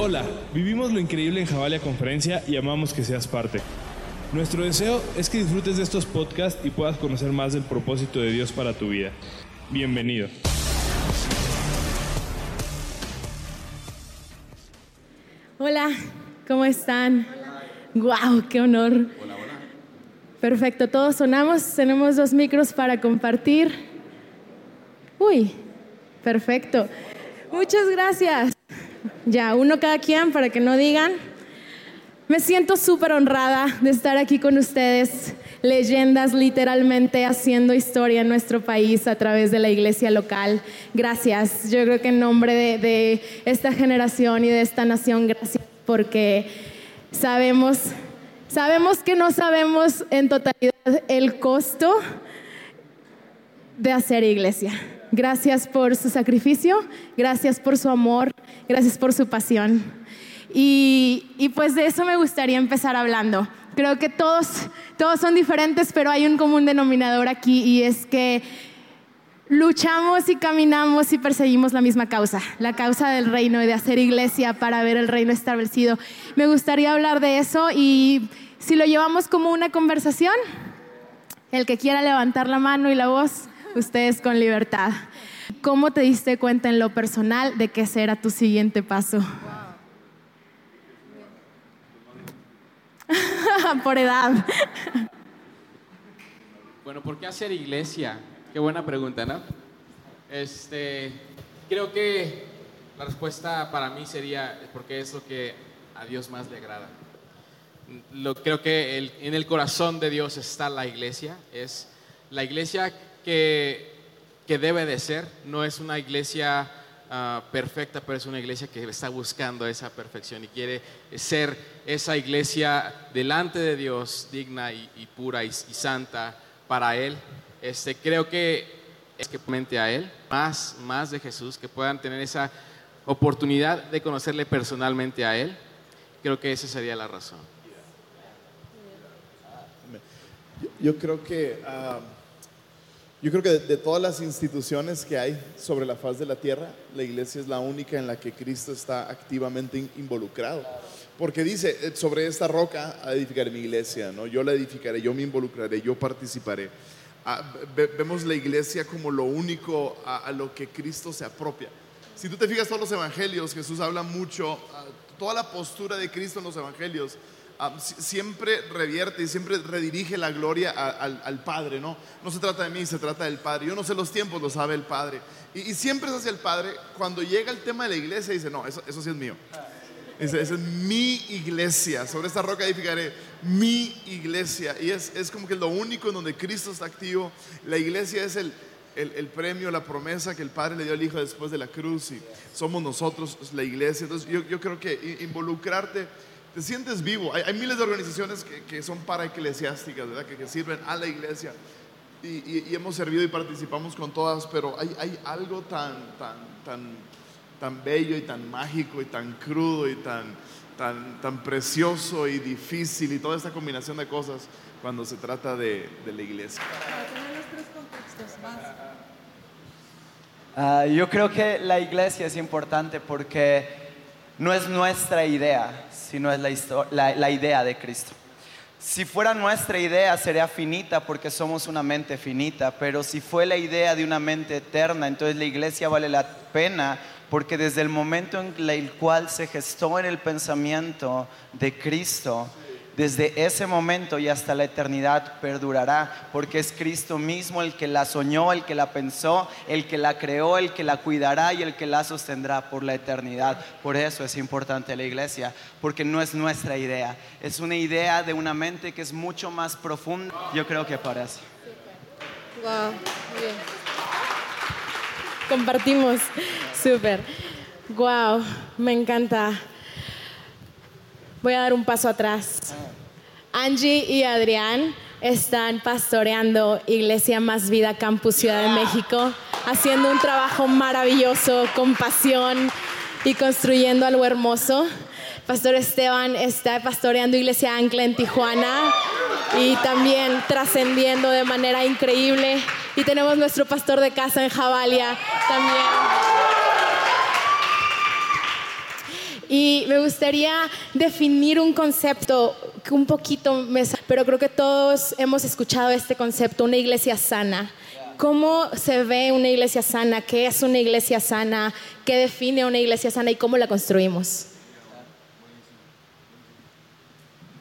Hola, vivimos lo increíble en Javalia Conferencia y amamos que seas parte. Nuestro deseo es que disfrutes de estos podcasts y puedas conocer más del propósito de Dios para tu vida. Bienvenido. Hola, ¿cómo están? ¡Guau! ¡Qué honor! Hola, hola. Perfecto, todos sonamos, tenemos dos micros para compartir. Uy, perfecto. Muchas gracias. Ya, uno cada quien para que no digan. Me siento súper honrada de estar aquí con ustedes, leyendas literalmente haciendo historia en nuestro país a través de la iglesia local. Gracias. Yo creo que en nombre de, de esta generación y de esta nación, gracias porque sabemos, sabemos que no sabemos en totalidad el costo de hacer iglesia. Gracias por su sacrificio, gracias por su amor, gracias por su pasión. Y, pues de eso me gustaría empezar hablando. Creo que todos, todos son diferentes, pero hay un común denominador aquí y es que luchamos y caminamos y perseguimos la misma causa, la causa del reino y de hacer iglesia para ver el reino establecido. Me gustaría hablar de eso y si lo llevamos como una conversación, el que quiera levantar la mano y la voz, ustedes con libertad. ¿Cómo te diste cuenta en lo personal de que ese era tu siguiente paso? Por edad. Bueno, ¿por qué hacer iglesia? Qué buena pregunta, ¿no? Este, creo que la respuesta para mí sería porque es lo que a Dios más le agrada. Lo, creo que en el corazón de Dios está la iglesia. Es la iglesia que, que debe de ser. No es una iglesia ah, perfecta, pero es una iglesia que está buscando esa perfección y quiere ser esa iglesia delante de Dios, digna y, pura y, santa para Él. Este, creo que es que mente a Él, más, más de Jesús, que puedan tener esa oportunidad de conocerle personalmente a Él. Creo que esa sería la razón. Yo creo que... Ah, yo creo que de, todas las instituciones que hay sobre la faz de la tierra, la iglesia es la única en la que Cristo está activamente involucrado. Porque dice, eh, sobre esta roca edificaré mi iglesia, ¿no? Yo la edificaré, yo me involucraré, yo participaré. Ah, vemos la iglesia como lo único a, lo que Cristo se apropia. Si tú te fijas todos los evangelios, Jesús habla mucho, ah, toda la postura de Cristo en los evangelios siempre revierte y siempre redirige la gloria al, Padre, ¿no? No se trata de mí, se trata del Padre. Yo no sé los tiempos, lo sabe el Padre. Y, siempre es hacia el Padre. Cuando llega el tema de la iglesia, dice, no, eso, eso sí es mío. Esa es mi iglesia. Sobre esta roca edificaré mi iglesia. Y es, es como que lo único en donde Cristo está activo. La iglesia es el, el, premio, la promesa que el Padre le dio al Hijo después de la cruz y somos nosotros la iglesia. Entonces yo, yo creo que involucrarte te sientes vivo. Hay, miles de organizaciones que, son para eclesiásticas, ¿verdad? Que, sirven a la iglesia. Y, hemos servido y participamos con todas, pero hay, hay algo tan, tan, tan, tan bello y tan mágico y tan crudo y tan, tan, tan precioso y difícil y toda esta combinación de cosas cuando se trata de, de la iglesia. Uh, yo creo que la iglesia es importante porque no es nuestra idea, sino es la, idea de Cristo. Si fuera nuestra idea sería finita porque somos una mente finita, pero si fue la idea de una mente eterna, entonces la iglesia vale la pena porque desde el momento en el cual se gestó en el pensamiento de Cristo, desde ese momento y hasta la eternidad perdurará, porque es Cristo mismo el que la soñó, el que la pensó, el que la creó, el que la cuidará y el que la sostendrá por la eternidad. Por eso es importante la iglesia, porque no es nuestra idea, es una idea de una mente que es mucho más profunda. Yo creo que parece. Wow, bien. Compartimos, súper. Wow, me encanta. Voy a dar un paso atrás. Angie y Adrián están pastoreando Iglesia Más Vida Campus Ciudad de México, haciendo un trabajo maravilloso, con pasión y construyendo algo hermoso. Pastor Esteban está pastoreando Iglesia Ancla en Tijuana y también trascendiendo de manera increíble. Y tenemos nuestro pastor de casa en Javalia también. Y me gustaría definir un concepto que un poquito me... Pero creo que todos hemos escuchado este concepto, una iglesia sana. ¿Cómo se ve una iglesia sana? ¿Qué es una iglesia sana? ¿Qué define una iglesia sana y cómo la construimos?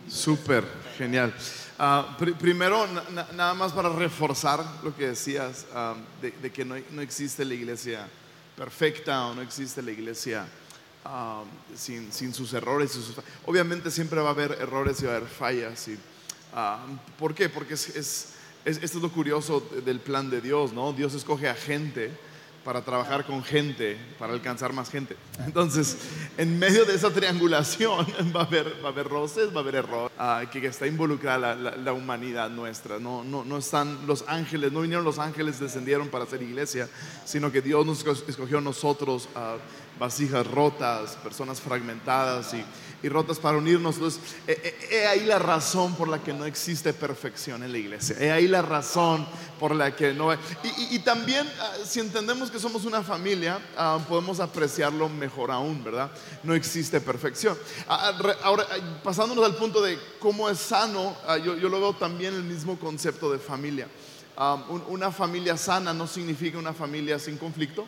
Súper, genial. Ah, primero, nada más para reforzar lo que decías, ah, de, que no, existe la iglesia perfecta o no existe la iglesia ah, sin, sus errores. obviamente siempre va a haber errores y va a haber fallas. Y, ¿Por qué? Porque es, es, esto es lo curioso del plan de Dios, ¿no? Dios escoge a gente para trabajar con gente, para alcanzar más gente. Entonces, en medio de esa triangulación va a haber, va a haber roces, va a haber error, ah, que, está involucrada la, humanidad nuestra. No, no, no están los ángeles, no vinieron los ángeles, descendieron para hacer iglesia, sino que Dios nos escogió nosotros, a vasijas rotas, personas fragmentadas y y rotas para unirnos. Entonces, he ahí la razón por la que no existe perfección en la iglesia. He ahí la razón por la que no... Y, y, también, ah, si entendemos que somos una familia, ah, podemos apreciarlo mejor aún, ¿verdad? No existe perfección. Ah, ahora, pasándonos al punto de cómo es sano, yo, yo lo veo también el mismo concepto de familia. una familia sana no significa una familia sin conflicto.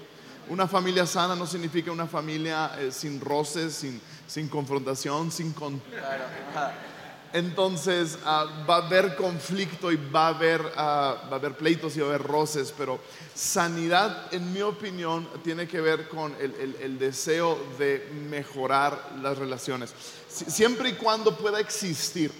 Una familia sana no significa una familia eh, sin roces, sin, sin confrontación, sin con... Entonces ah, va a haber conflicto y va a haber, ah, va a haber pleitos y va a haber roces, pero sanidad, en mi opinión, tiene que ver con el, el, deseo de mejorar las relaciones. siempre y cuando pueda existir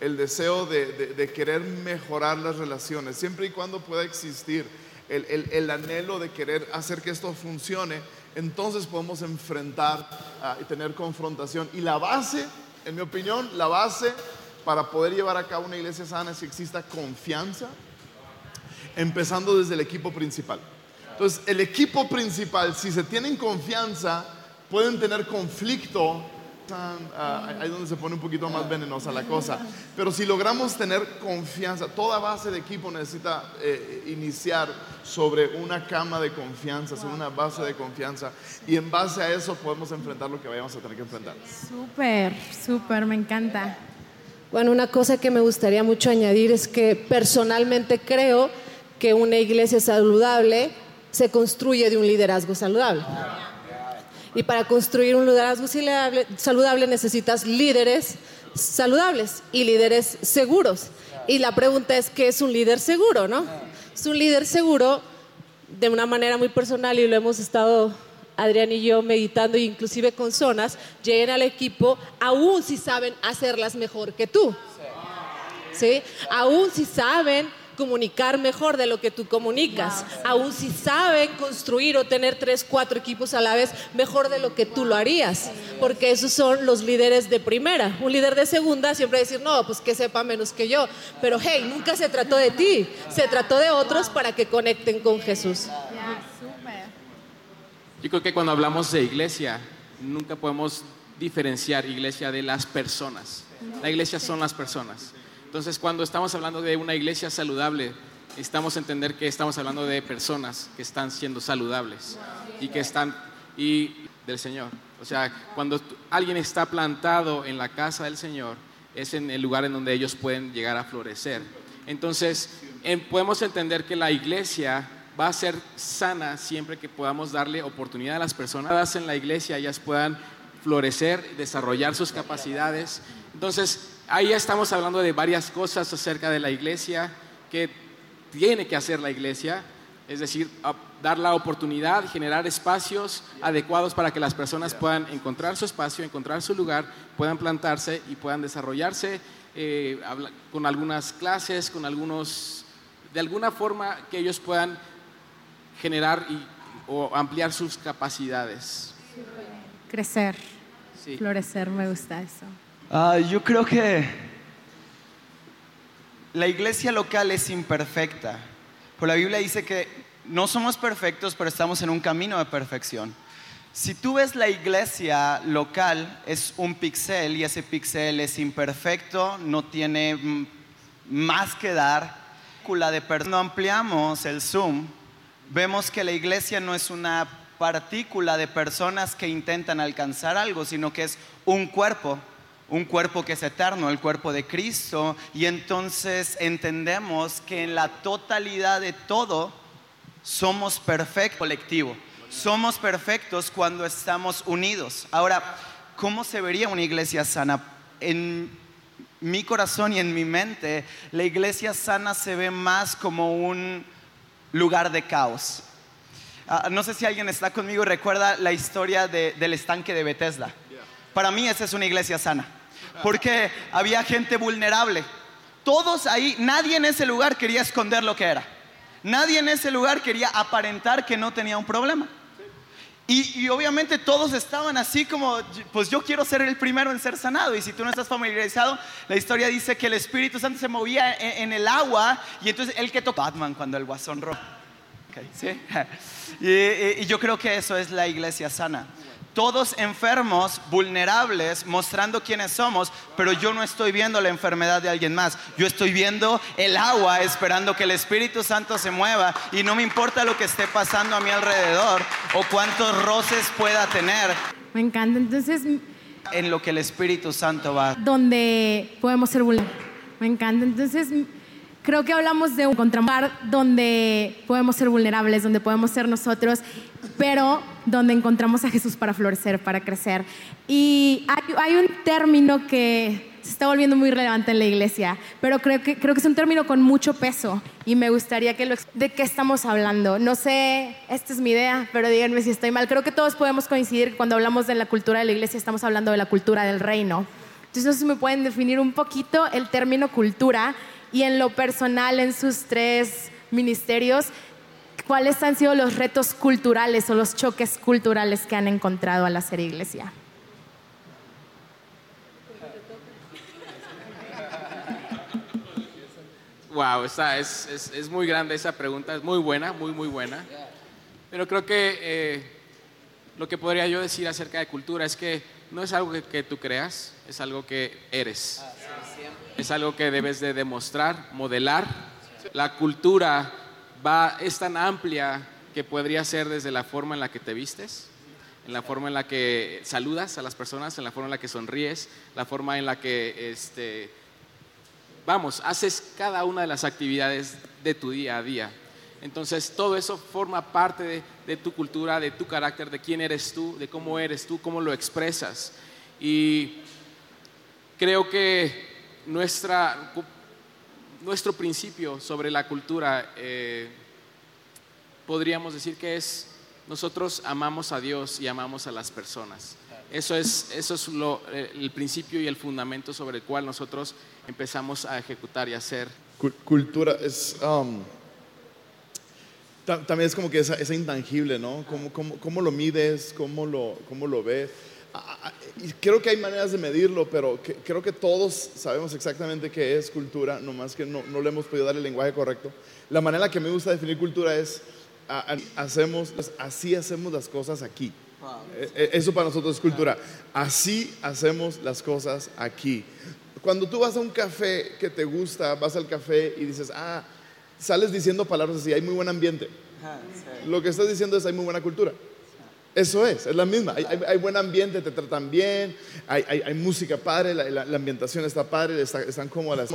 el deseo de, de, de querer mejorar las relaciones, siempre y cuando pueda existir el, anhelo de querer hacer que esto funcione, entonces podemos enfrentar ah, y tener confrontación. Y la base, en mi opinión, la base para poder llevar a cabo una iglesia sana es que exista confianza, empezando desde el equipo principal. Entonces, el equipo principal, si se tienen confianza, pueden tener conflicto Ah, ahí donde se pone un poquito más venenosa la cosa. Pero si logramos tener confianza, toda base de equipo necesita eh, iniciar sobre una cama de confianza, sobre una base de confianza. Y en base a eso podemos enfrentar lo que vayamos a tener que enfrentar. Súper, súper, me encanta. Bueno, una cosa que me gustaría mucho añadir es que personalmente creo que una iglesia saludable se construye de un liderazgo saludable. Y para construir un liderazgo saludable, necesitas líderes saludables y líderes seguros. Y la pregunta es, ¿qué es un líder seguro? ¿no? Es un líder seguro de una manera muy personal y lo hemos estado Adrián y yo meditando e inclusive con zonas, lleguen al equipo aún si saben hacerlas mejor que tú. ¿Sí? Aún si saben comunicar mejor de lo que tú comunicas. Aún si saben construir o tener tres, cuatro equipos a la vez, mejor de lo que tú lo harías. Porque esos son los líderes de primera. Un líder de segunda siempre decir, no, pues que sepa menos que yo. Pero hey, nunca se trató de ti, se trató de otros para que conecten con Jesús. Yo creo que cuando hablamos de iglesia, nunca podemos diferenciar iglesia de las personas. La iglesia son las personas. Entonces, cuando estamos hablando de una iglesia saludable, estamos a entender que estamos hablando de personas que están siendo saludables y que están y del Señor. O sea, cuando alguien está plantado en la casa del Señor, es en el lugar en donde ellos pueden llegar a florecer. Entonces, podemos entender que la iglesia va a ser sana siempre que podamos darle oportunidad a las personas en la iglesia, ellas puedan florecer, desarrollar sus capacidades. Entonces, ahí estamos hablando de varias cosas acerca de la iglesia que tiene que hacer la iglesia, es decir, dar la oportunidad, generar espacios adecuados para que las personas puedan encontrar su espacio, encontrar su lugar, puedan plantarse y puedan desarrollarse eh, con algunas clases, con algunos, de alguna forma que ellos puedan generar y, o ampliar sus capacidades. Crecer, florecer, me gusta eso. Ah, yo creo que la iglesia local es imperfecta. Por la Biblia dice que no somos perfectos, pero estamos en un camino de perfección. Si tú ves la iglesia local, es un pixel y ese pixel es imperfecto, no tiene mm, más que dar. Cuando ampliamos el zoom, vemos que la iglesia no es una partícula de personas que intentan alcanzar algo, sino que es un cuerpo, un cuerpo que es eterno, el cuerpo de Cristo, y entonces entendemos que en la totalidad de todo somos perfecto colectivo. Somos perfectos cuando estamos unidos. Ahora, ¿cómo se vería una iglesia sana? En mi corazón y en mi mente, la iglesia sana se ve más como un lugar de caos. Ah, no sé si alguien está conmigo y recuerda la historia de- del estanque de Bethesda. Para mí esa es una iglesia sana, porque había gente vulnerable. Todos ahí, nadie en ese lugar quería esconder lo que era. Nadie en ese lugar quería aparentar que no tenía un problema. Y, y obviamente todos estaban así como, pues yo quiero ser el primero en ser sanado. Y si tú no estás familiarizado, la historia dice que el Espíritu Santo se movía en, en el agua y entonces el que tocó Batman cuando el guasón rojo. Ok, ¿sí? Y, y- y yo creo que eso es la iglesia sana. Todos enfermos, vulnerables, mostrando quiénes somos, pero yo no estoy viendo la enfermedad de alguien más. Yo estoy viendo el agua, esperando que el Espíritu Santo se mueva y no me importa lo que esté pasando a mi alrededor o cuántos roces pueda tener Me encanta. Entonces, en lo que el Espíritu Santo va. donde podemos ser vulnerables. Me encanta. Entonces, creo que hablamos de un contramar donde podemos ser vulnerables, donde podemos ser nosotros, pero donde encontramos a Jesús para florecer, para crecer. Y hay, hay un término que se está volviendo muy relevante en la iglesia, pero creo que, creo que es un término con mucho peso y me gustaría que lo... ¿De qué estamos hablando? No sé, esta es mi idea, pero díganme si estoy mal. Creo que todos podemos coincidir que cuando hablamos de la cultura de la iglesia estamos hablando de la cultura del reino. Entonces, no sé si me pueden definir un poquito el término cultura y en lo personal, en sus tres ministerios, ¿cuáles han sido los retos culturales o los choques culturales que han encontrado al hacer iglesia? Wow, esa es, es- es muy grande esa pregunta, es muy buena, muy, muy buena. Pero creo que eh, lo que podría yo decir acerca de cultura es que no es algo que, que tú creas, es algo que eres. Es algo que debes de demostrar, modelar. La cultura va, es tan amplia que podría ser desde la forma en la que te vistes, en la forma en la que saludas a las personas, en la forma en la que sonríes, la forma en la que este, vamos, haces cada una de las actividades de tu día a día. Entonces, todo eso forma parte de, de tu cultura, de tu carácter, de quién eres tú, de cómo eres tú, cómo lo expresas. Y creo que nuestra, nuestro principio sobre la cultura, eh, podríamos decir que es, nosotros amamos a Dios y amamos a las personas. Eso es, eso es lo- eh, el principio y el fundamento sobre el cual nosotros empezamos a ejecutar y hacer. Cul- Cultura es. um, ta- también es como que esa, esa intangible, ¿no? ¿Cómo, cómo, cómo lo mides? ¿Cómo lo, cómo lo ves? Y creo que hay maneras de medirlo, pero que- creo que todos sabemos exactamente qué es cultura, nomás que no, no le hemos podido dar el lenguaje correcto. La manera que me gusta definir cultura es: ah, ah, hacemos, así hacemos las cosas aquí. Eh, eh, Eso para nosotros es cultura. Así hacemos las cosas aquí. Cuando tú vas a un café que te gusta, vas al café y dices, ah, sales diciendo palabras así, hay muy buen ambiente. Lo que estás diciendo es hay muy buena cultura. Eso es, es la misma. Hay, buen ambiente, te tratan bien, hay, música padre, la, ambientación está padre, está- están cómodas.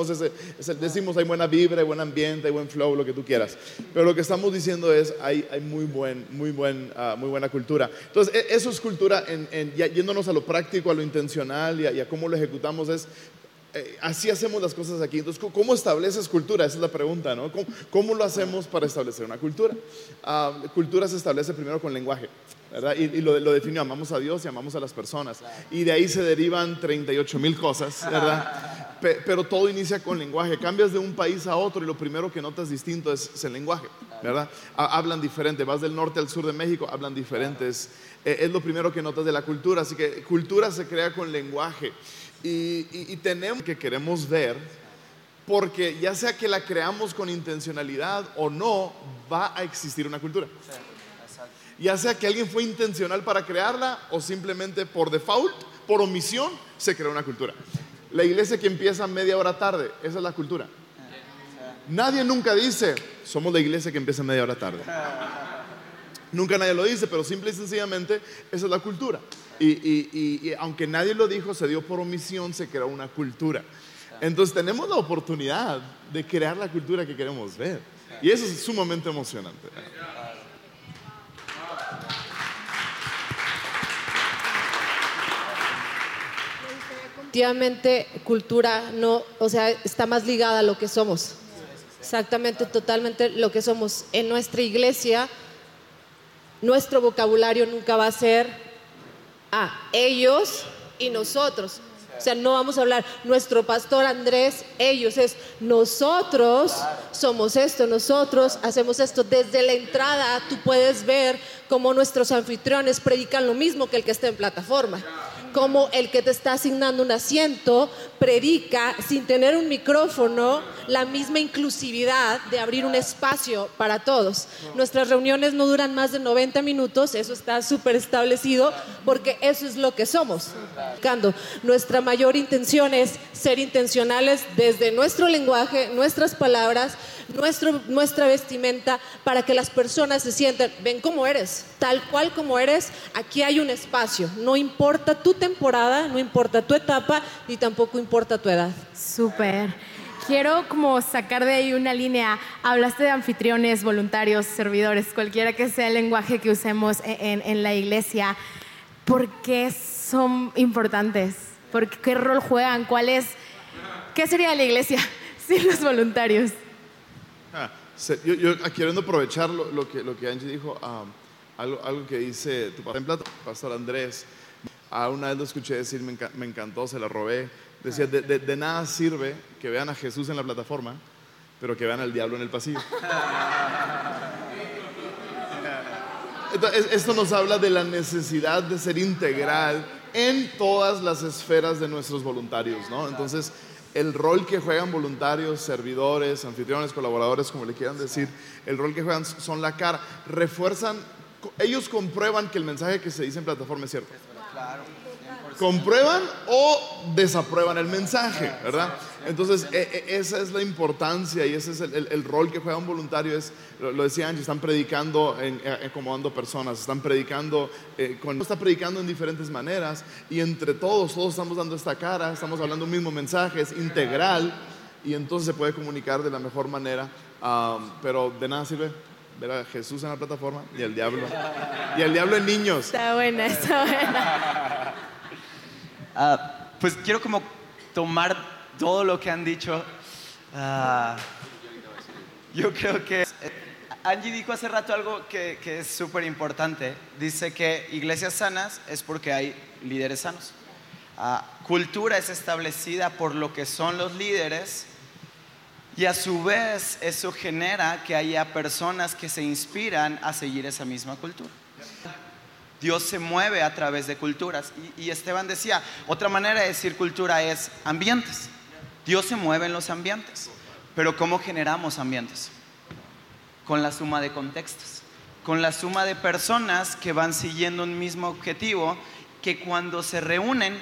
Decimos, hay buena vibra, hay buen ambiente, hay buen flow, lo que tú quieras. Pero lo que estamos diciendo es hay, muy, buen, muy, buen, ah, muy buena cultura. Entonces, e- eso es cultura, en, en- yéndonos a lo práctico, a lo intencional y a cómo lo ejecutamos, es eh, así hacemos las cosas aquí. Entonces, ¿cómo- ¿cómo estableces cultura? Esa es la pregunta, ¿no? ¿Cómo, lo hacemos para establecer una cultura? Ah, cultura se establece primero con lenguaje, ¿verdad? Y, lo, lo definió, amamos a Dios y amamos a las personas. Y de ahí se derivan 38 mil cosas, ¿verdad? Pe- pero todo inicia con lenguaje. Cambias de un país a otro y lo primero que notas distinto es, el lenguaje, ¿verdad? Ha- hablan diferente. Vas del norte al sur de México, hablan diferentes. Eh, es lo primero que notas de la cultura. Así que cultura se crea con lenguaje. Y, y- y tenemos que queremos ver, porque ya sea que la creamos con intencionalidad o no, va a existir una cultura. Ya sea que alguien fue intencional para crearla o simplemente por default, por omisión, se creó una cultura. La iglesia que empieza media hora tarde, esa es la cultura. Nadie nunca dice, somos la iglesia que empieza media hora tarde. Nunca nadie lo dice, pero simple y sencillamente esa es la cultura. Y, y- y- y aunque nadie lo dijo, se dio por omisión, se creó una cultura. Entonces tenemos la oportunidad de crear la cultura que queremos ver. Y eso es sumamente emocionante. Definitivamente cultura no, o sea, está más ligada a lo que somos. Exactamente, totalmente lo que somos. En nuestra iglesia, nuestro vocabulario nunca va a ser ellos y nosotros. O sea, no vamos a hablar nuestro pastor Andrés, ellos es nosotros somos esto, nosotros hacemos esto. Desde la entrada tú puedes ver cómo nuestros anfitriones predican lo mismo que el que está en plataforma. Como el que te está asignando un asiento predica sin tener un micrófono la misma inclusividad de abrir un espacio para todos. Nuestras reuniones no duran más de 90 minutos, eso está súper establecido porque eso es lo que somos. Buscando. Nuestra mayor intención es ser intencionales desde nuestro lenguaje, nuestras palabras, nuestro, nuestra vestimenta, para que las personas se sientan, ven cómo eres, tal cual como eres, aquí hay un espacio. No importa tu temporada, no importa tu etapa, ni tampoco importa tu edad. Súper. Quiero como sacar de ahí una línea. Hablaste de anfitriones, voluntarios, servidores, cualquiera que sea el lenguaje que usemos en, en- en la iglesia. ¿Por qué son importantes? ¿Por qué, qué rol juegan? ¿Cuál es? ¿Qué sería la iglesia sin los voluntarios? Ah, yo, yo queriendo aprovechar lo, lo que, lo que Angie dijo, ah, algo, algo que dice tu pastor Andrés, a una vez lo escuché decir, me, enca- me encantó, se la robé. Decía, de, de- de nada sirve que vean a Jesús en la plataforma, pero que vean al diablo en el pasillo. Entonces, esto nos habla de la necesidad de ser integral en todas las esferas de nuestros voluntarios, ¿no? Entonces, el rol que juegan voluntarios, servidores, anfitriones, colaboradores, como le quieran decir, el rol que juegan son la cara, refuerzan, ellos comprueban que el mensaje que se dice en plataforma es cierto. Comprueban o desaprueban el mensaje, ¿verdad? Entonces, e- e- esa es la importancia y ese es el, rol que juega un voluntario. Es, lo, decía Angie, están predicando, en, eh, acomodando personas, están predicando, eh, está predicando en diferentes maneras y entre todos, todos estamos dando esta cara, estamos hablando un mismo mensaje, es integral y entonces se puede comunicar de la mejor manera, ah, pero de nada sirve ver a Jesús en la plataforma y al diablo, y al diablo en niños. Está buena, está buena. Ah, pues quiero como tomar todo lo que han dicho. Ah, yo creo que eh, Angie dijo hace rato algo que, que es súper importante. Dice que iglesias sanas es porque hay líderes sanos. Ah, cultura es establecida por lo que son los líderes y a su vez eso genera que haya personas que se inspiran a seguir esa misma cultura. Dios se mueve a través de culturas. Y, Esteban decía, otra manera de decir cultura es ambientes. Dios se mueve en los ambientes. Pero ¿cómo generamos ambientes? Con la suma de contextos. Con la suma de personas que van siguiendo un mismo objetivo, que cuando se reúnen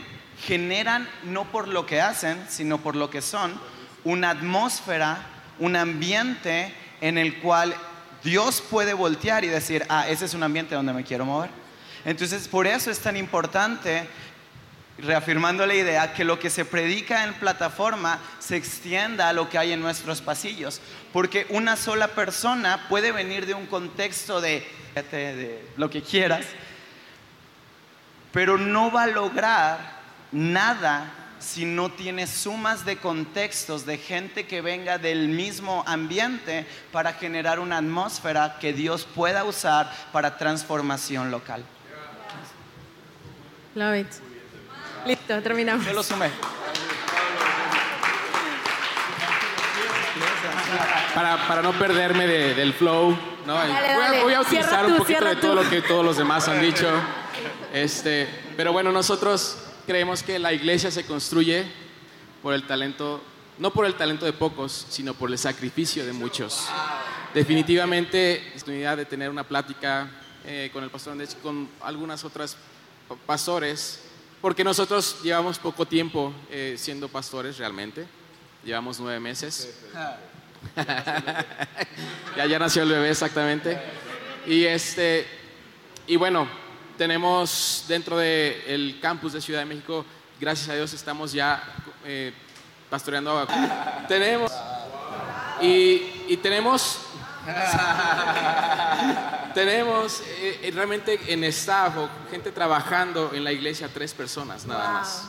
generan, no por lo que hacen, sino por lo que son, una atmósfera, un ambiente en el cual Dios puede voltear y decir, ah, ese es un ambiente donde me quiero mover. Entonces, por eso es tan importante, reafirmando la idea, que lo que se predica en plataforma se extienda a lo que hay en nuestros pasillos. Porque una sola persona puede venir de un contexto de, de lo que quieras, pero no va a lograr nada si no tiene sumas de contextos de gente que venga del mismo ambiente para generar una atmósfera que Dios pueda usar para transformación local. Love it. Listo, terminamos. Yo lo sumé. Para, para no perderme de- del flow, ¿no? Dale, voy, a, dale. voy a utilizar Cierra un tú, poquito de todo tú. lo que todos los demás han dicho. Este, pero bueno, nosotros creemos que la iglesia se construye por el talento, no por el talento de pocos, sino por el sacrificio de muchos. Definitivamente, la oportunidad de tener una plática eh, con el pastor Andrés y con algunas otras pa- pastores, porque nosotros llevamos poco tiempo eh, siendo pastores realmente, llevamos nueve meses. ya, ya nació el bebé exactamente. Y este, y bueno, tenemos dentro del campus de Ciudad de México, gracias a Dios estamos ya eh, pastoreando. tenemos y, y tenemos tenemos eh, realmente en staff o gente trabajando en la iglesia tres personas nada más.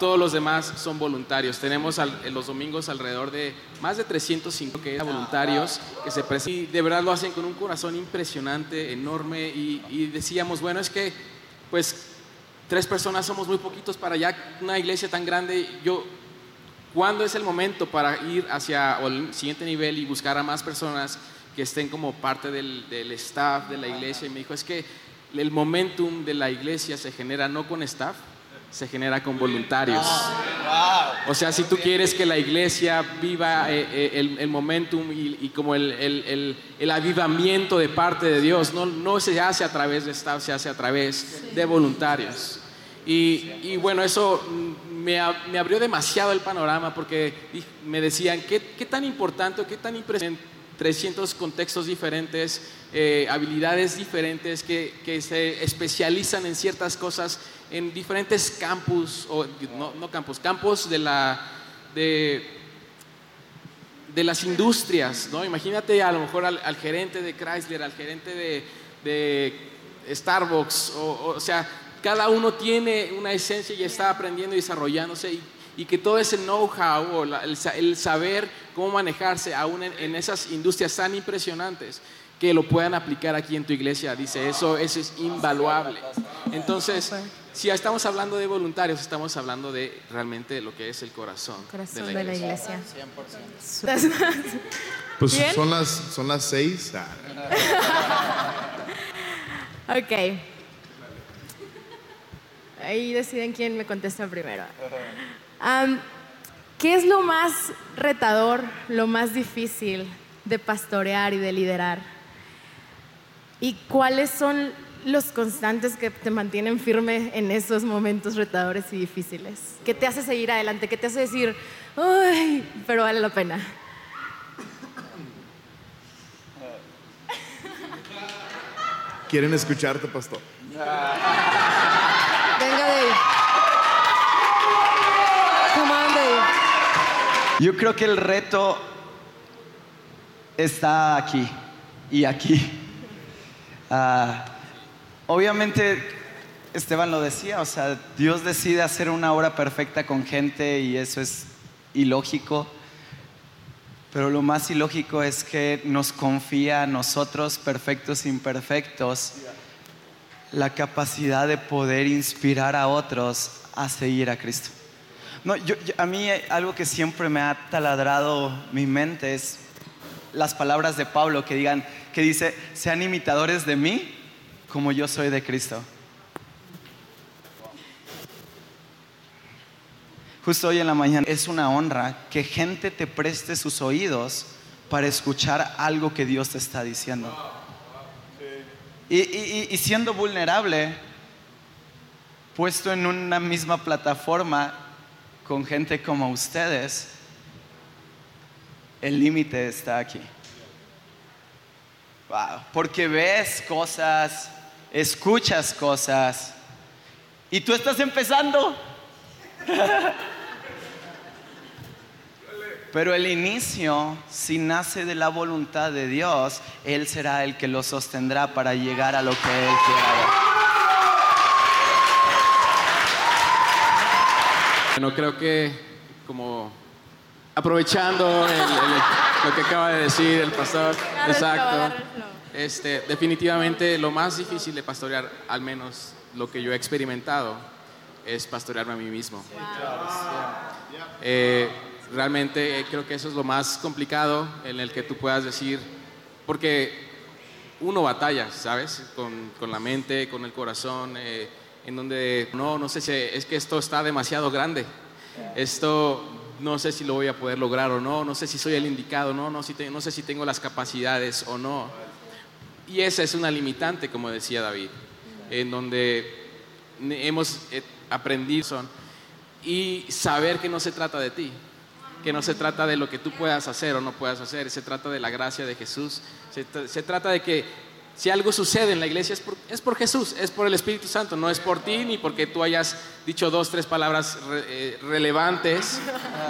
Todos los demás son voluntarios. Tenemos en los domingos alrededor de más de 305 que voluntarios que se presentan y de verdad lo hacen con un corazón impresionante, enorme y, y decíamos, bueno, es que pues tres personas somos muy poquitos para ya una iglesia tan grande. Yo ¿Cuándo es el momento para ir hacia el siguiente nivel y buscar a más personas que estén como parte del, del, staff de la iglesia? Y me dijo, es que el momentum de la iglesia se genera no con staff, se genera con voluntarios. O sea, si tú quieres que la iglesia viva eh, eh, el, el, momentum y, y como el, el, el, avivamiento de parte de Dios, no, no se hace a través de staff, se hace a través de voluntarios. Y, y bueno, eso me, me, abrió demasiado el panorama porque me decían qué, qué tan importante qué tan impresionante 300 contextos diferentes, eh, habilidades diferentes que, que, se especializan en ciertas cosas en diferentes campus, o no, no campus, campos de, la, de, de, las industrias. ¿no? Imagínate a lo mejor al, gerente de Chrysler, al gerente de, de Starbucks, o, o sea, cada uno tiene una esencia y está aprendiendo y desarrollándose y, que todo ese know-how o la, el, el, saber cómo manejarse aún en, en, esas industrias tan impresionantes que lo puedan aplicar aquí en tu iglesia. Dice, eso, eso es invaluable. Entonces, si estamos hablando de voluntarios, estamos hablando de realmente lo que es el corazón, corazón de la iglesia. iglesia. De la iglesia. Pues son las, son las seis. ok. Ahí deciden quién me contesta primero. Um, ¿Qué es lo más retador, lo más difícil de pastorear y de liderar? ¿Y cuáles son los constantes que te mantienen firme en esos momentos retadores y difíciles? ¿Qué te hace seguir adelante? ¿Qué te hace decir, ¡ay! Pero vale la pena? ¿Quieren escucharte, pastor? Venga, Dave. Come on, Dave. Yo creo que el reto está aquí y aquí. Uh, obviamente, Esteban lo decía, o sea, Dios decide hacer una obra perfecta con gente y eso es ilógico. Pero lo más ilógico es que nos confía a nosotros, perfectos imperfectos, la capacidad de poder inspirar a otros a seguir a Cristo. No, a mí algo que siempre me ha taladrado mi mente es las palabras de Pablo que digan, que dice, sean imitadores de mí como yo soy de Cristo. Justo hoy en la mañana es una honra que gente te preste sus oídos para escuchar algo que Dios te está diciendo. Y, y, y, siendo vulnerable, puesto en una misma plataforma con gente como ustedes, el límite está aquí. Wow. Porque ves cosas, escuchas cosas, y tú estás empezando. Pero el inicio, si nace de la voluntad de Dios, Él será el que lo sostendrá para llegar a lo que Él quiera. Bueno, creo que como aprovechando el, el, lo que acaba de decir el pastor, exacto, este, definitivamente lo más difícil de pastorear, al menos lo que yo he experimentado, es pastorearme a mí mismo. Eh, realmente creo que eso es lo más complicado en el que tú puedas decir, porque uno batalla, ¿sabes? Con, con la mente, con el corazón, eh, en donde no, no sé si es que esto está demasiado grande, esto no sé si lo voy a poder lograr o no, no sé si soy el indicado, no, no, si te, no sé si tengo las capacidades o no. Y esa es una limitante, como decía David, en donde hemos aprendido son, y saber que no se trata de ti, que no se trata de lo que tú puedas hacer o no puedas hacer, se trata de la gracia de Jesús, se, trata de que si algo sucede en la iglesia es por, es por Jesús, es por el Espíritu Santo, no es por ti ni porque tú hayas dicho dos, tres palabras eh, relevantes,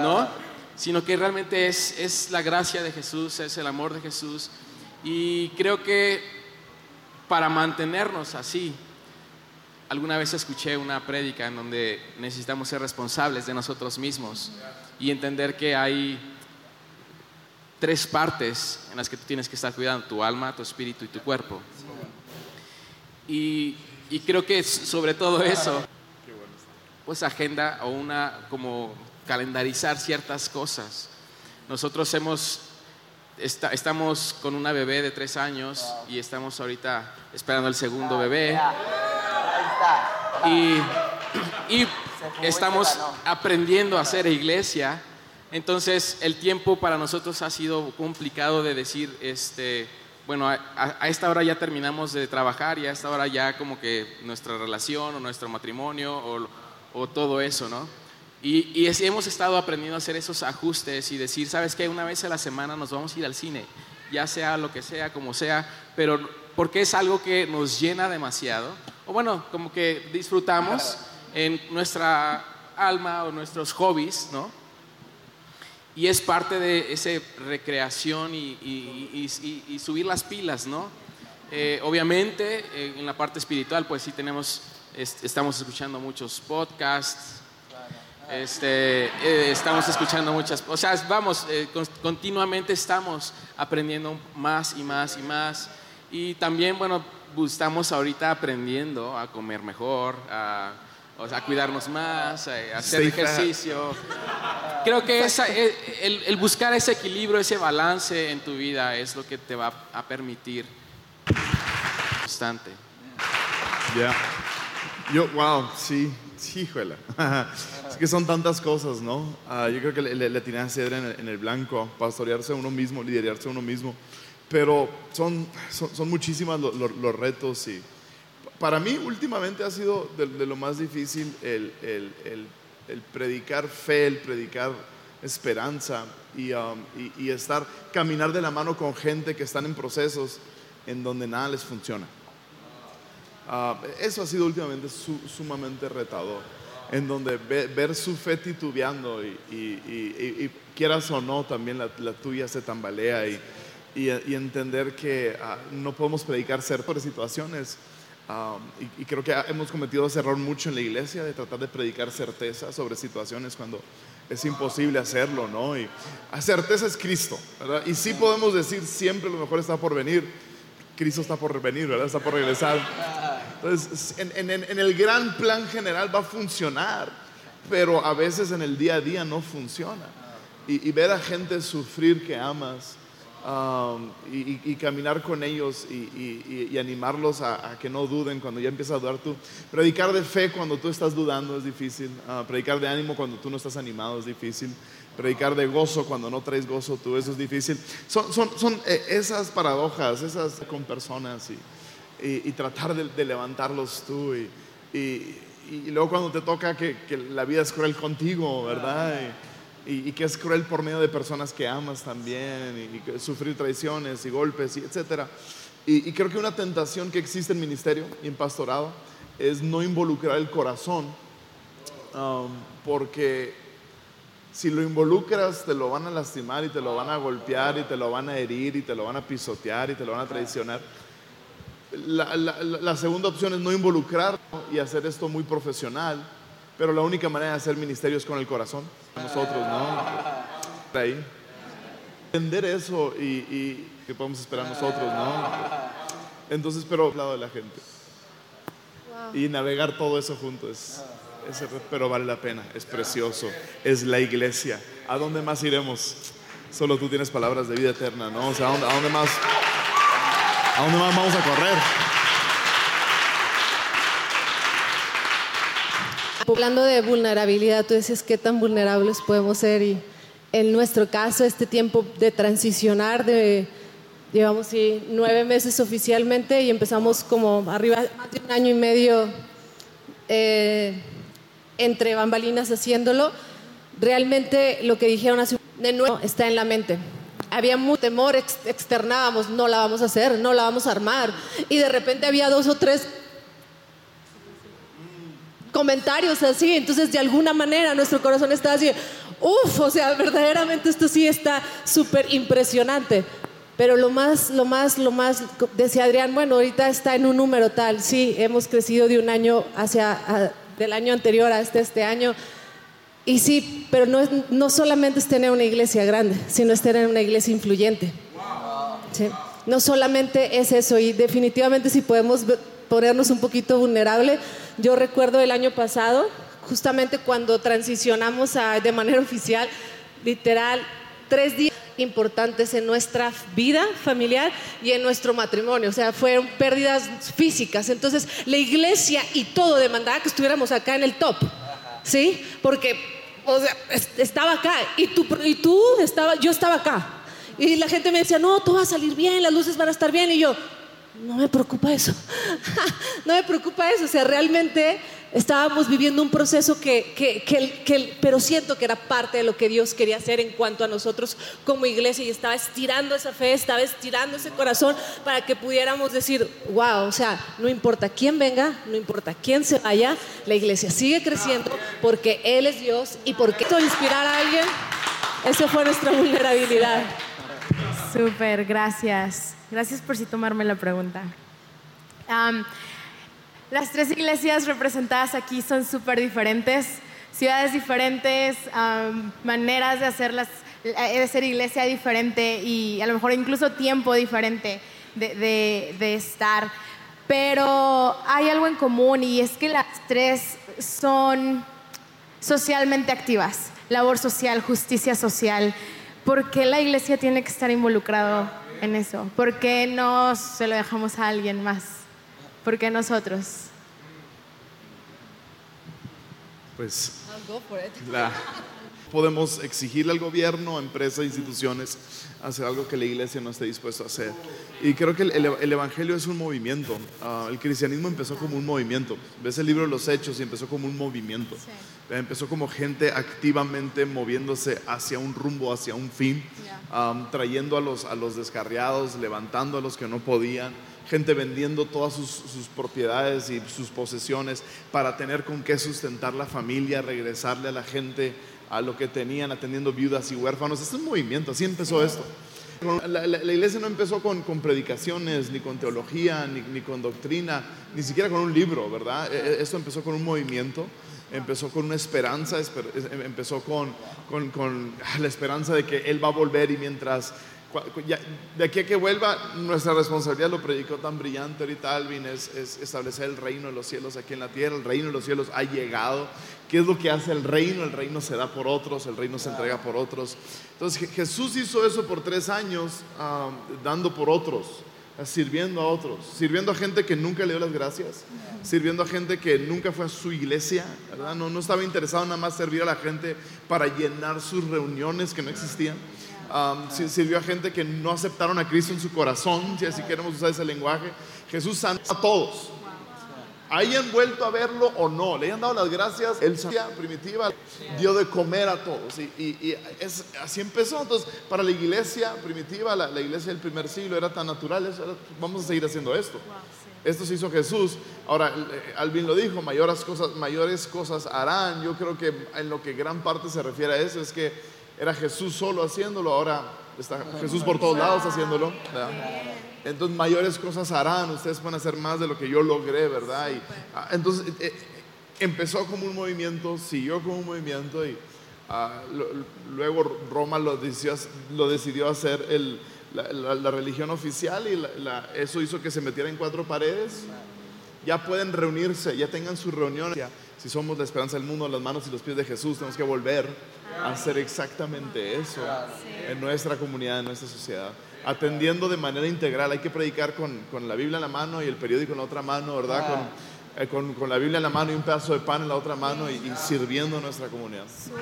¿no? Sino que realmente es, es la gracia de Jesús, es el amor de Jesús. Y creo que para mantenernos así, alguna vez escuché una prédica en donde necesitamos ser responsables de nosotros mismos y entender que hay tres partes en las que tú tienes que estar cuidando, tu alma, tu espíritu y tu cuerpo. Y, y creo que sobre todo eso, pues agenda o una como calendarizar ciertas cosas. Nosotros hemos, esta- estamos con una bebé de tres años y estamos ahorita esperando el segundo bebé y, y estamos aprendiendo a hacer iglesia. Entonces el tiempo para nosotros ha sido complicado de decir, este, bueno, a, a- a esta hora ya terminamos de trabajar y a esta hora ya como que nuestra relación o nuestro matrimonio o, o todo eso, ¿no? Y, y así hemos estado aprendiendo a hacer esos ajustes y decir, ¿sabes qué? Una vez a la semana nos vamos a ir al cine, ya sea lo que sea, como sea, pero porque es algo que nos llena demasiado, o bueno, como que disfrutamos en nuestra alma o nuestros hobbies, ¿no? Y es parte de esa recreación y, y- y- subir las pilas, ¿no? Eh, obviamente, en la parte espiritual, pues sí tenemos, est- estamos escuchando muchos podcasts, este, eh, estamos escuchando muchas, o sea, vamos, eh, con- continuamente estamos aprendiendo más y más y más. Y también, bueno, estamos ahorita aprendiendo a comer mejor, a, o sea, a cuidarnos más, a, hacer ejercicio. Creo que esa- eh, el, el buscar ese equilibrio, ese balance en tu vida es lo que te va a permitir constante. Ya. Yo, wow, sí, sí, híjole. es que son tantas cosas, ¿no? Ah, yo creo que le, atiné a Cedra en el, en el blanco, pastorearse uno mismo, liderarse a uno mismo. Pero son, son, son muchísimas lo- lo- los retos y para mí últimamente ha sido de, lo más difícil el, el- el- el predicar fe, el predicar esperanza y, um, y- y estar, caminar de la mano con gente que están en procesos en donde nada les funciona. Ah, eso ha sido últimamente su- sumamente retador, en donde ve- ver su fe titubeando y, y- y- quieras o no, también la, tuya se tambalea y, entender que ah, no podemos predicar ciertas situaciones. Y, creo que hemos cometido ese error mucho en la iglesia de tratar de predicar certeza sobre situaciones cuando es imposible hacerlo, ¿no? Y la certeza es Cristo, ¿verdad? Y sí podemos decir siempre lo mejor está por venir. Cristo está por venir, ¿verdad? Está por regresar. Entonces, en, el gran plan general va a funcionar, pero a veces en el día a día no funciona. Y, y ver a gente sufrir que amas um, y, caminar con ellos y, animarlos a, que no duden cuando ya empieza a dudar tú. Predicar de fe cuando tú estás dudando es difícil. Ah, predicar de ánimo cuando tú no estás animado es difícil. Predicar de gozo cuando no traes gozo tú, eso es difícil. Son, son, son eh, esas paradojas, esas con personas y, y, y tratar de, de levantarlos tú. Y, y- y luego cuando te toca que, que la vida es cruel contigo, ¿verdad? Y, que es cruel por medio de personas que amas también, y, sufrir traiciones y golpes, y. Y, y creo que una tentación que existe en ministerio y en pastorado es no involucrar el corazón, um, porque si lo involucras te lo van a lastimar y te lo van a golpear y te lo van a herir y te lo van a pisotear y te lo van a traicionar. La, la- segunda opción es no involucrar y hacer esto muy profesional, pero la única manera de hacer ministerio es con el corazón. Nosotros, ¿no? Ahí. Entender eso y, y que podemos esperar nosotros, ¿no? Entonces, pero al lado de la gente. Y navegar todo eso juntos. Es, es- pero vale la pena, es precioso, es la iglesia. ¿A dónde más iremos? Solo tú tienes palabras de vida eterna, ¿no? O sea, ¿a dónde, a dónde más? ¿A dónde más vamos a correr? Hablando de vulnerabilidad, tú dices qué tan vulnerables podemos ser y en nuestro caso este tiempo de transicionar, de, llevamos sí, nueve meses oficialmente y empezamos como arriba, más de un año y medio eh, entre bambalinas haciéndolo, realmente lo que dijeron hace un- de nuevo está en la mente. Había mucho temor, externábamos, no la vamos a hacer, no la vamos a armar. Y de repente había dos o tres comentarios así, entonces de alguna manera nuestro corazón estaba así, uff, o sea, verdaderamente esto sí está súper impresionante. Pero lo más, lo más, lo más, decía Adrián, bueno, ahorita está en un número tal, sí, hemos crecido de un año hacia, del año anterior hasta este año. Y sí, pero no, no solamente es tener una iglesia grande, sino es tener una iglesia influyente. No solamente es eso, y definitivamente si podemos ponernos un poquito vulnerable, yo recuerdo el año pasado, justamente cuando transicionamos de manera oficial, literal, tres días importantes en nuestra vida familiar y en nuestro matrimonio. O sea, fueron pérdidas físicas. Entonces, la iglesia y todo demandaba que estuviéramos acá en el top. ¿Sí? Porque o sea, estaba acá y tú, y tú estaba, yo estaba acá. Y la gente me decía, no, todo va a salir bien, las luces van a estar bien. Y yo, no me preocupa eso. no me preocupa eso. O sea, realmente estábamos viviendo un proceso que, que, que, pero siento que era parte de lo que Dios quería hacer en cuanto a nosotros como iglesia y estaba estirando esa fe, estaba estirando ese corazón para que pudiéramos decir, wow, o sea, no importa quién venga, no importa quién se vaya, la iglesia sigue creciendo porque Él es Dios y porque esto inspirar a alguien, esa fue nuestra vulnerabilidad. Súper, gracias. Gracias por si tomarme la pregunta. las tres iglesias representadas aquí son súper diferentes, ciudades diferentes, maneras de, hacerlas, de ser iglesia diferente y a lo mejor incluso tiempo diferente de estar. Pero hay algo en común y es que las tres son socialmente activas, labor social, justicia social. ¿Por qué la iglesia tiene que estar involucrado en eso? ¿Por qué no se lo dejamos a alguien más? ¿Por qué nosotros? Pues podemos exigirle al gobierno, a empresas, instituciones, hacer algo que la iglesia no esté dispuesta a hacer. Y creo que el, Evangelio es un movimiento. Ah, el cristianismo empezó como un movimiento. Ves el libro de los Hechos y empezó como un movimiento. Empezó como gente activamente moviéndose hacia un rumbo, hacia un fin, trayendo a los, a los descarriados, levantando a los que no podían gente vendiendo todas sus, sus, propiedades y sus posesiones para tener con qué sustentar la familia, regresarle a la gente a lo que tenían, atendiendo viudas y huérfanos. Es un movimiento, así empezó esto. La, iglesia no empezó con, predicaciones, ni con teología, ni, con doctrina, ni siquiera con un libro, ¿verdad? E, e, esto empezó con un movimiento, empezó con una esperanza, empezó con, con, con la esperanza de que Él va a volver y mientras de aquí a que vuelva, nuestra responsabilidad, lo predicó tan brillante ahorita Alvin, es, establecer el reino de los cielos aquí en la tierra. El reino de los cielos ha llegado. ¿Qué es lo que hace el reino? El reino se da por otros, el reino se entrega por otros. Entonces Jesús hizo eso por tres años, dando por otros, sirviendo a otros, sirviendo a gente que nunca le dio las gracias, sirviendo a gente que nunca fue a su iglesia, ¿verdad? No, no estaba interesado nada más servir a la gente para llenar sus reuniones que no existían sirvió a gente que no aceptaron a Cristo en su corazón, si así queremos usar ese lenguaje. Jesús sanó a todos. Hayan vuelto a verlo o no, le hayan dado las gracias. El primitiva dio de comer a todos. Y, es, así empezó. Entonces, para la iglesia primitiva, la, iglesia del primer siglo era tan natural. vamos a seguir haciendo esto. Esto se hizo Jesús. Ahora, eh, Alvin lo dijo, mayores cosas, mayores cosas harán. Yo creo que en lo que gran parte se refiere a eso es que era Jesús solo haciéndolo, ahora está Jesús por todos lados haciéndolo. Entonces mayores cosas harán, ustedes van a hacer más de lo que yo logré, ¿verdad? Y, ah, entonces eh, eh, empezó como un movimiento, siguió como un movimiento y ah, luego Roma lo decidió, lo decidió hacer el, la, religión oficial y eso hizo que se metiera en cuatro paredes. Ya pueden reunirse, ya tengan sus reuniones. Si somos la esperanza del mundo, las manos y los pies de Jesús, tenemos que volver hacer exactamente eso en nuestra comunidad, en nuestra sociedad. Atendiendo de manera integral, hay que predicar con, con la Biblia en la mano y el periódico en la otra mano, ¿verdad? Con, eh, con, con, la Biblia en la mano y un pedazo de pan en la otra mano y, sirviendo a nuestra comunidad. Súper,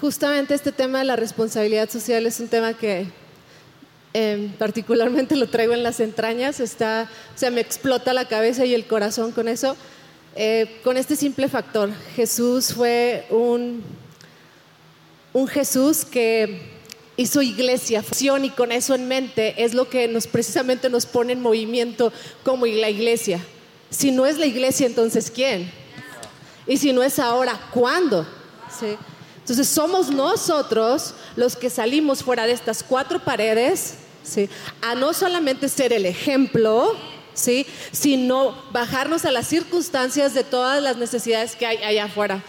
Justamente este tema de la responsabilidad social es un tema que Em, particularmente lo traigo en las entrañas, está, o sea, me explota la cabeza y el corazón con eso. Eh, con este simple factor, Jesús fue un, un Jesús que hizo iglesia, fusión y con eso en mente es lo que nos precisamente nos pone en movimiento como la iglesia. Si no es la iglesia, entonces ¿quién? Y si no es ahora, ¿cuándo? ¿Sí? Entonces somos nosotros los que salimos fuera de estas cuatro paredes, ¿sí? a no solamente ser el ejemplo, ¿sí? sino bajarnos a las circunstancias de todas las necesidades que hay allá afuera.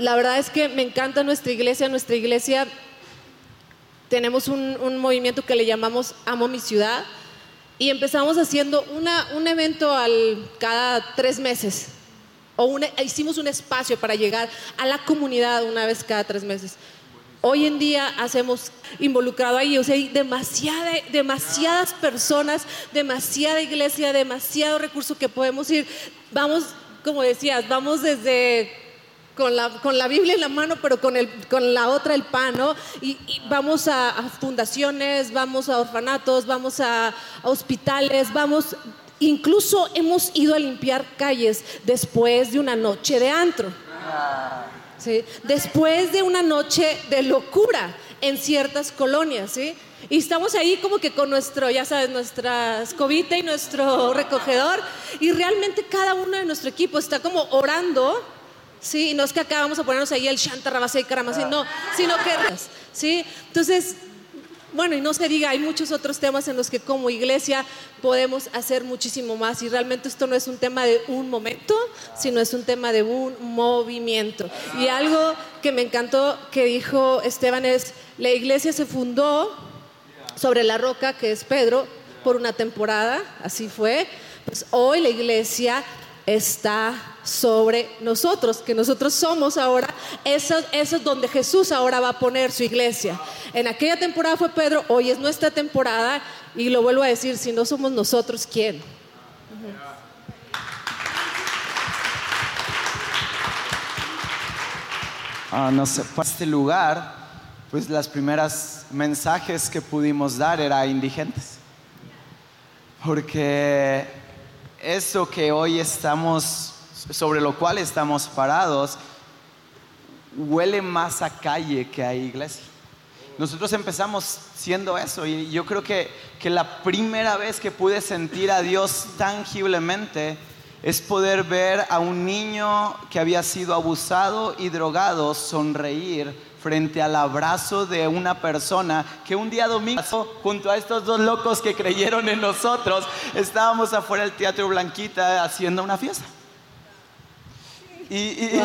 La verdad es que me encanta nuestra iglesia, nuestra iglesia tenemos un, movimiento que le llamamos Amo mi ciudad y empezamos haciendo un evento al, cada tres meses, o hicimos un espacio para llegar a la comunidad una vez cada tres meses. Hoy en día hacemos involucrado ahí, o sea, hay demasiada, demasiadas personas, demasiada iglesia, demasiado recurso que podemos ir. Vamos, como decías, vamos desde con la, con la Biblia en la mano, pero con, el, con la otra el pan, ¿no? Y, vamos a, a, fundaciones, vamos a orfanatos, vamos a, a hospitales, vamos Incluso hemos ido a limpiar calles después de una noche de antro. ¿sí? Después de una noche de locura en ciertas colonias. ¿sí? Y estamos ahí como que con nuestro, ya sabes, nuestra escobita y nuestro recogedor. Y realmente cada uno de nuestro equipo está como orando. Sí, no es que acá vamos a ponernos ahí el shanta, rabase y caramasi, no, sino que, sí, entonces bueno, y no se diga, hay muchos otros temas en los que como iglesia podemos hacer muchísimo más y realmente esto no es un tema de un momento, sino es un tema de un movimiento. Y algo que me encantó que dijo Esteban es, la iglesia se fundó sobre la roca que es Pedro por una temporada, así fue, pues hoy la iglesia está sobre nosotros, que nosotros somos ahora, eso, es donde Jesús ahora va a poner su iglesia. En aquella temporada fue Pedro, hoy es nuestra temporada y lo vuelvo a decir, si no somos nosotros, ¿quién? Ah, no sé, para este lugar, pues las primeras mensajes que pudimos dar era indigentes. Porque eso que hoy estamos, sobre lo cual estamos parados, huele más a calle que a iglesia. Nosotros empezamos siendo eso y yo creo que, que la primera vez que pude sentir a Dios tangiblemente es poder ver a un niño que había sido abusado y drogado sonreír frente al abrazo de una persona que un día domingo, junto a estos dos locos que creyeron en nosotros, estábamos afuera del Teatro Blanquita haciendo una fiesta. Y,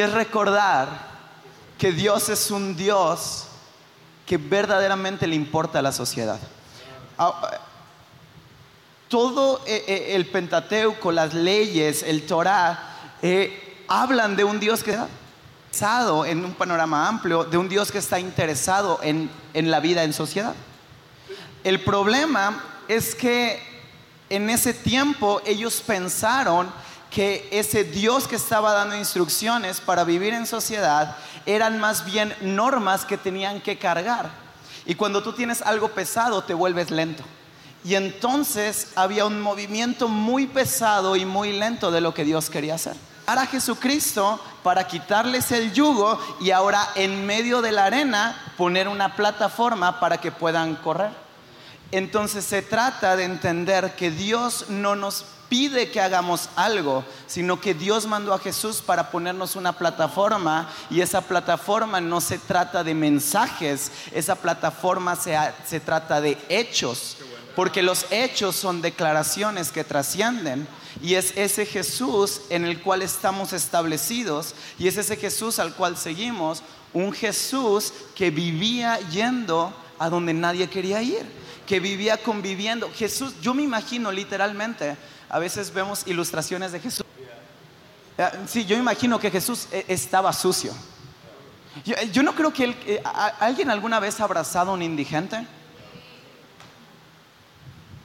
es recordar que Dios es un Dios que verdaderamente le importa a la sociedad. Ah, todo eh, eh, el Pentateuco, las leyes, el Torah, eh, hablan de un Dios que en un panorama amplio de un Dios que está interesado en, en la vida en sociedad. El problema es que en ese tiempo ellos pensaron que ese Dios que estaba dando instrucciones para vivir en sociedad eran más bien normas que tenían que cargar. Y cuando tú tienes algo pesado te vuelves lento. Y entonces había un movimiento muy pesado y muy lento de lo que Dios quería hacer a Jesucristo para quitarles el yugo y ahora en medio de la arena poner una plataforma para que puedan correr. Entonces se trata de entender que Dios no nos pide que hagamos algo, sino que Dios mandó a Jesús para ponernos una plataforma y esa plataforma no se trata de mensajes, esa plataforma se, se trata de hechos, porque los hechos son declaraciones que trascienden. Y es ese Jesús en el cual estamos establecidos y es ese Jesús al cual seguimos, un Jesús que vivía yendo a donde nadie quería ir, que vivía conviviendo. Jesús, yo me imagino literalmente, a veces vemos ilustraciones de Jesús. Eh, sí, yo imagino que Jesús eh, estaba sucio. Yo, no creo que eh, alguien alguna vez ha abrazado a un indigente.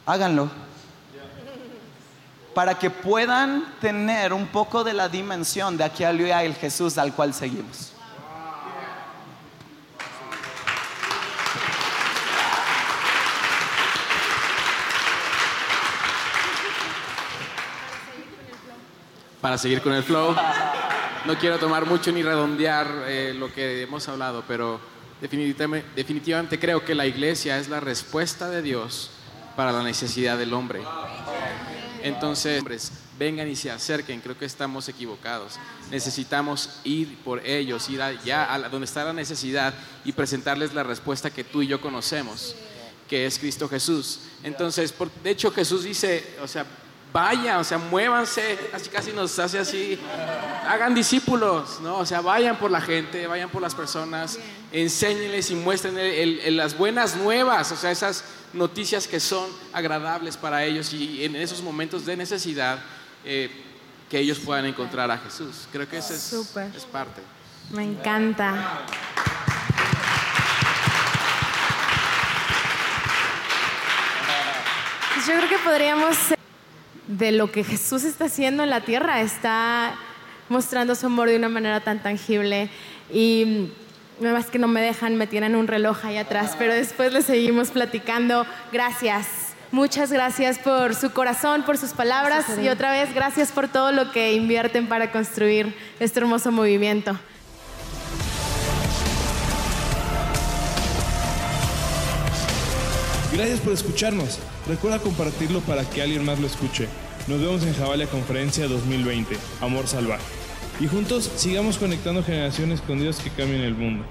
Háganlo para que puedan tener un poco de la dimensión de aquí a el Jesús al cual seguimos. para seguir con el flow. No quiero tomar mucho ni redondear eh, lo que hemos hablado, pero definitivamente, definitivamente creo que la iglesia es la respuesta de Dios para la necesidad del hombre. Entonces, hombres, vengan y se acerquen, creo que estamos equivocados. Necesitamos ir por ellos, ir allá a donde está la necesidad y presentarles la respuesta que tú y yo conocemos, que es Cristo Jesús. Entonces, por, de hecho Jesús dice, o sea, vayan, o sea, muévanse, casi casi nos hace así, hagan discípulos, ¿no? O sea, vayan por la gente, vayan por las personas, enséñenles y muestren las buenas nuevas, o sea, esas noticias que son agradables para ellos y en esos momentos de necesidad eh, que ellos puedan encontrar a Jesús. Creo que eso es, es parte. Me encanta. Yo creo que podríamos de lo que Jesús está haciendo en la tierra, está mostrando su amor de una manera tan tangible y más que no me dejan, me tienen un reloj ahí atrás, pero después le seguimos platicando. Gracias. Muchas gracias por su corazón, por sus palabras y otra vez gracias por todo lo que invierten para construir este hermoso movimiento. Gracias por escucharnos. Recuerda compartirlo para que alguien más lo escuche. Nos vemos en Javalia Conferencia 2020, Amor Salvaje. Y juntos sigamos conectando generaciones con Dios que cambien el mundo.